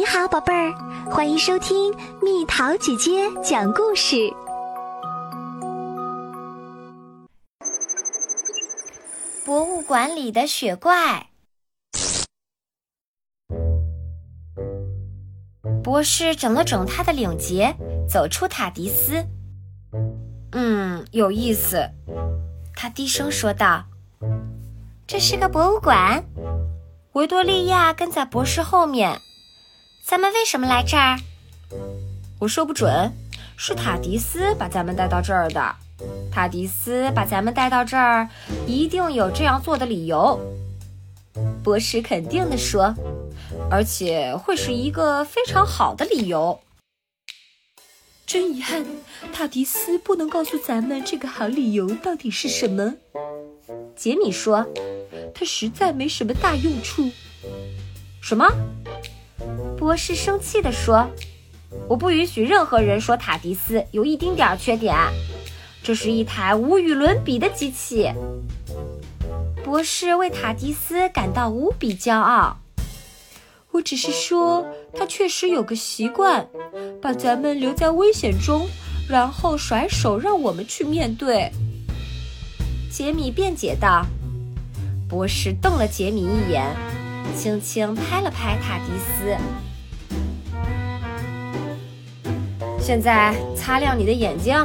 你好，宝贝儿，欢迎收听蜜桃姐姐讲故事。博物馆里的雪怪。博士整了整他的领结，走出塔迪斯。嗯，有意思，他低声说道：“这是个博物馆。”维多利亚跟在博士后面。咱们为什么来这儿？我说不准，是塔迪斯把咱们带到这儿的。塔迪斯把咱们带到这儿，一定有这样做的理由。博士肯定地说，而且会是一个非常好的理由。真遗憾，塔迪斯不能告诉咱们这个好理由到底是什么。杰米说，他实在没什么大用处。什么？博士生气地说：“我不允许任何人说塔迪斯有一丁点儿缺点。这是一台无与伦比的机器。”博士为塔迪斯感到无比骄傲。我只是说，他确实有个习惯，把咱们留在危险中，然后甩手让我们去面对。杰米辩解道。博士瞪了杰米一眼，轻轻拍了拍塔迪斯。现在擦亮你的眼睛，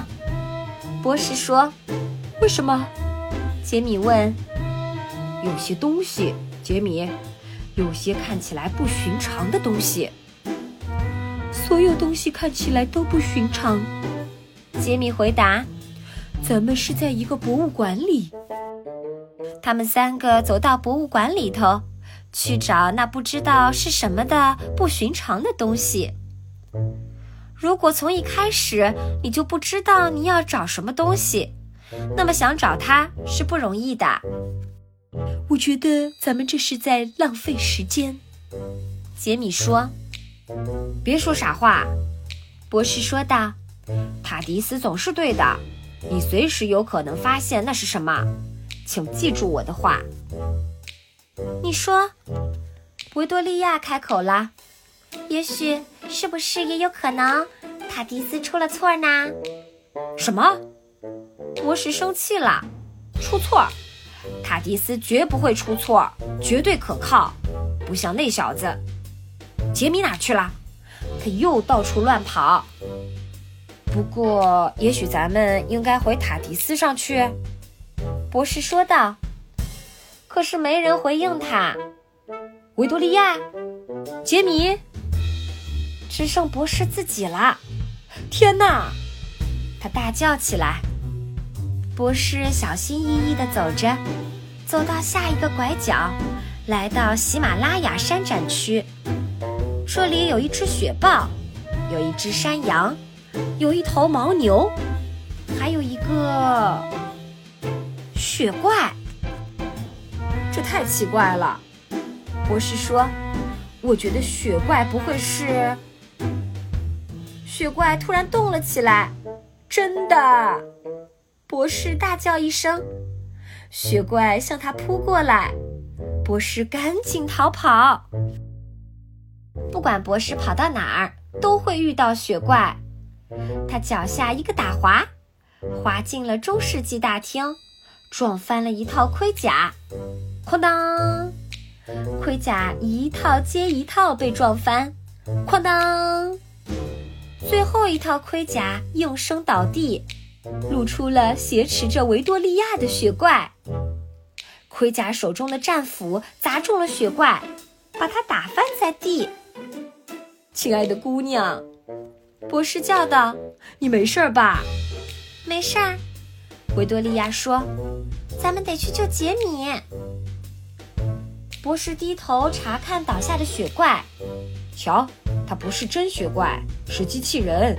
博士说。为什么？杰米问。有些东西，杰米，有些看起来不寻常的东西。所有东西看起来都不寻常。杰米回答。咱们是在一个博物馆里。他们三个走到博物馆里头，去找那不知道是什么的不寻常的东西。如果从一开始你就不知道你要找什么东西，那么想找它是不容易的。我觉得咱们这是在浪费时间。杰米说：“别说傻话。”博士说道：“塔迪斯总是对的，你随时有可能发现那是什么。请记住我的话。”你说，维多利亚开口了。也许是不是也有可能，塔迪斯出了错呢？什么？博士生气了。出错？塔迪斯绝不会出错，绝对可靠，不像那小子。杰米哪去了？他又到处乱跑。不过，也许咱们应该回塔迪斯上去。博士说道。可是没人回应他。维多利亚，杰米。只剩博士自己了！天哪！他大叫起来。博士小心翼翼地走着，走到下一个拐角，来到喜马拉雅山展区。这里有一只雪豹，有一只山羊，有一头牦牛，还有一个雪怪。这太奇怪了，博士说：“我觉得雪怪不会是……”雪怪突然动了起来，真的！博士大叫一声，雪怪向他扑过来，博士赶紧逃跑。不管博士跑到哪儿，都会遇到雪怪。他脚下一个打滑，滑进了中世纪大厅，撞翻了一套盔甲，哐当！盔甲一套接一套被撞翻，哐当！最后一套盔甲应声倒地，露出了挟持着维多利亚的雪怪。盔甲手中的战斧砸中了雪怪，把它打翻在地。亲爱的姑娘，博士叫道：“你没事吧？”“没事儿。”维多利亚说，“咱们得去救杰米。”博士低头查看倒下的雪怪，瞧。他不是真雪怪，是机器人。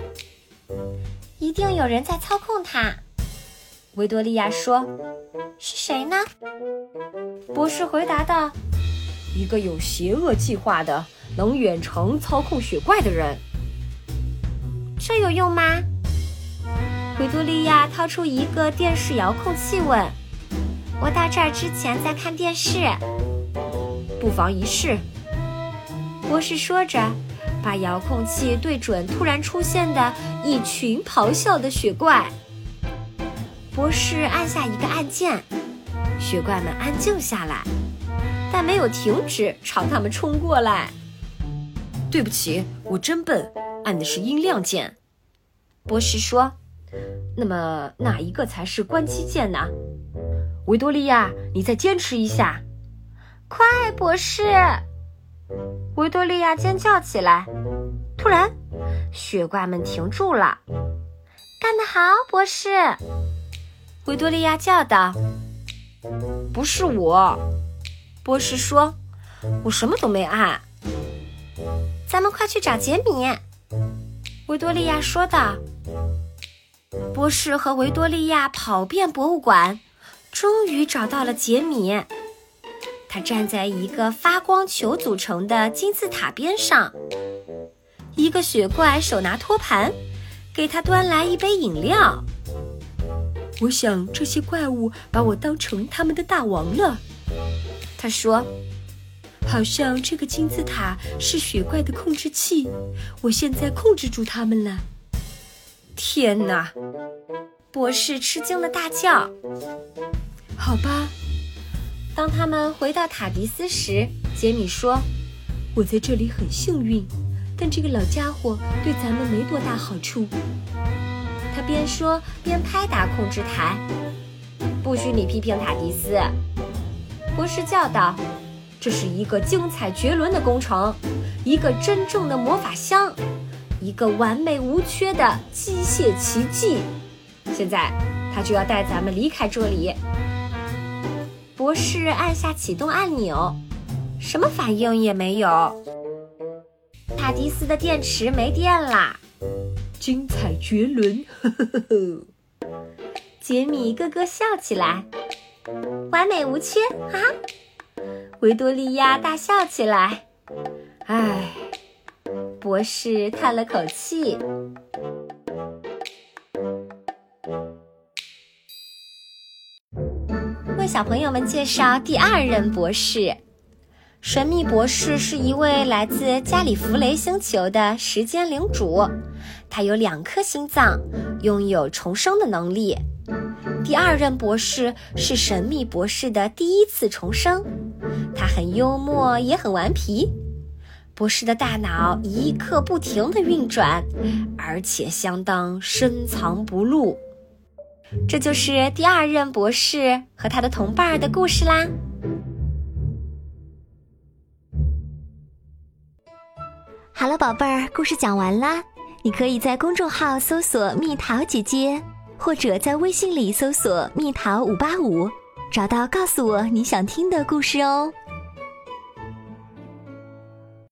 一定有人在操控它，维多利亚说：“是谁呢？”博士回答道：“一个有邪恶计划的、能远程操控雪怪的人。”这有用吗？维多利亚掏出一个电视遥控器问：“我到这儿之前在看电视，不妨一试。”博士说着。把遥控器对准突然出现的一群咆哮的雪怪。博士按下一个按键，雪怪们安静下来，但没有停止朝他们冲过来。对不起，我真笨，按的是音量键。博士说：“那么哪一个才是关机键呢？”维多利亚，你再坚持一下。快，博士！维多利亚尖叫起来。突然，雪怪们停住了。干得好，博士！维多利亚叫道。不是我，博士说，我什么都没按。咱们快去找杰米，维多利亚说道。博士和维多利亚跑遍博物馆，终于找到了杰米。他站在一个发光球组成的金字塔边上，一个雪怪手拿托盘，给他端来一杯饮料。我想这些怪物把我当成他们的大王了，他说。好像这个金字塔是雪怪的控制器，我现在控制住他们了。天哪！博士吃惊的大叫。好吧。当他们回到塔迪斯时，杰米说：“我在这里很幸运，但这个老家伙对咱们没多大好处。”他边说边拍打控制台。“不许你批评塔迪斯！”博士叫道，“这是一个精彩绝伦的工程，一个真正的魔法箱，一个完美无缺的机械奇迹。现在，他就要带咱们离开这里。”博士按下启动按钮，什么反应也没有。塔迪斯的电池没电啦！精彩绝伦！呵呵呵呵。杰米咯咯笑起来，完美无缺！哈哈！维多利亚大笑起来。唉，博士叹了口气。小朋友们介绍第二任博士，神秘博士是一位来自加里弗雷星球的时间领主，他有两颗心脏，拥有重生的能力。第二任博士是神秘博士的第一次重生，他很幽默，也很顽皮。博士的大脑一刻不停地运转，而且相当深藏不露。这就是第二任博士和他的同伴儿的故事啦。好了，宝贝儿，故事讲完啦。你可以在公众号搜索“蜜桃姐姐”，或者在微信里搜索“蜜桃五八五”，找到告诉我你想听的故事哦。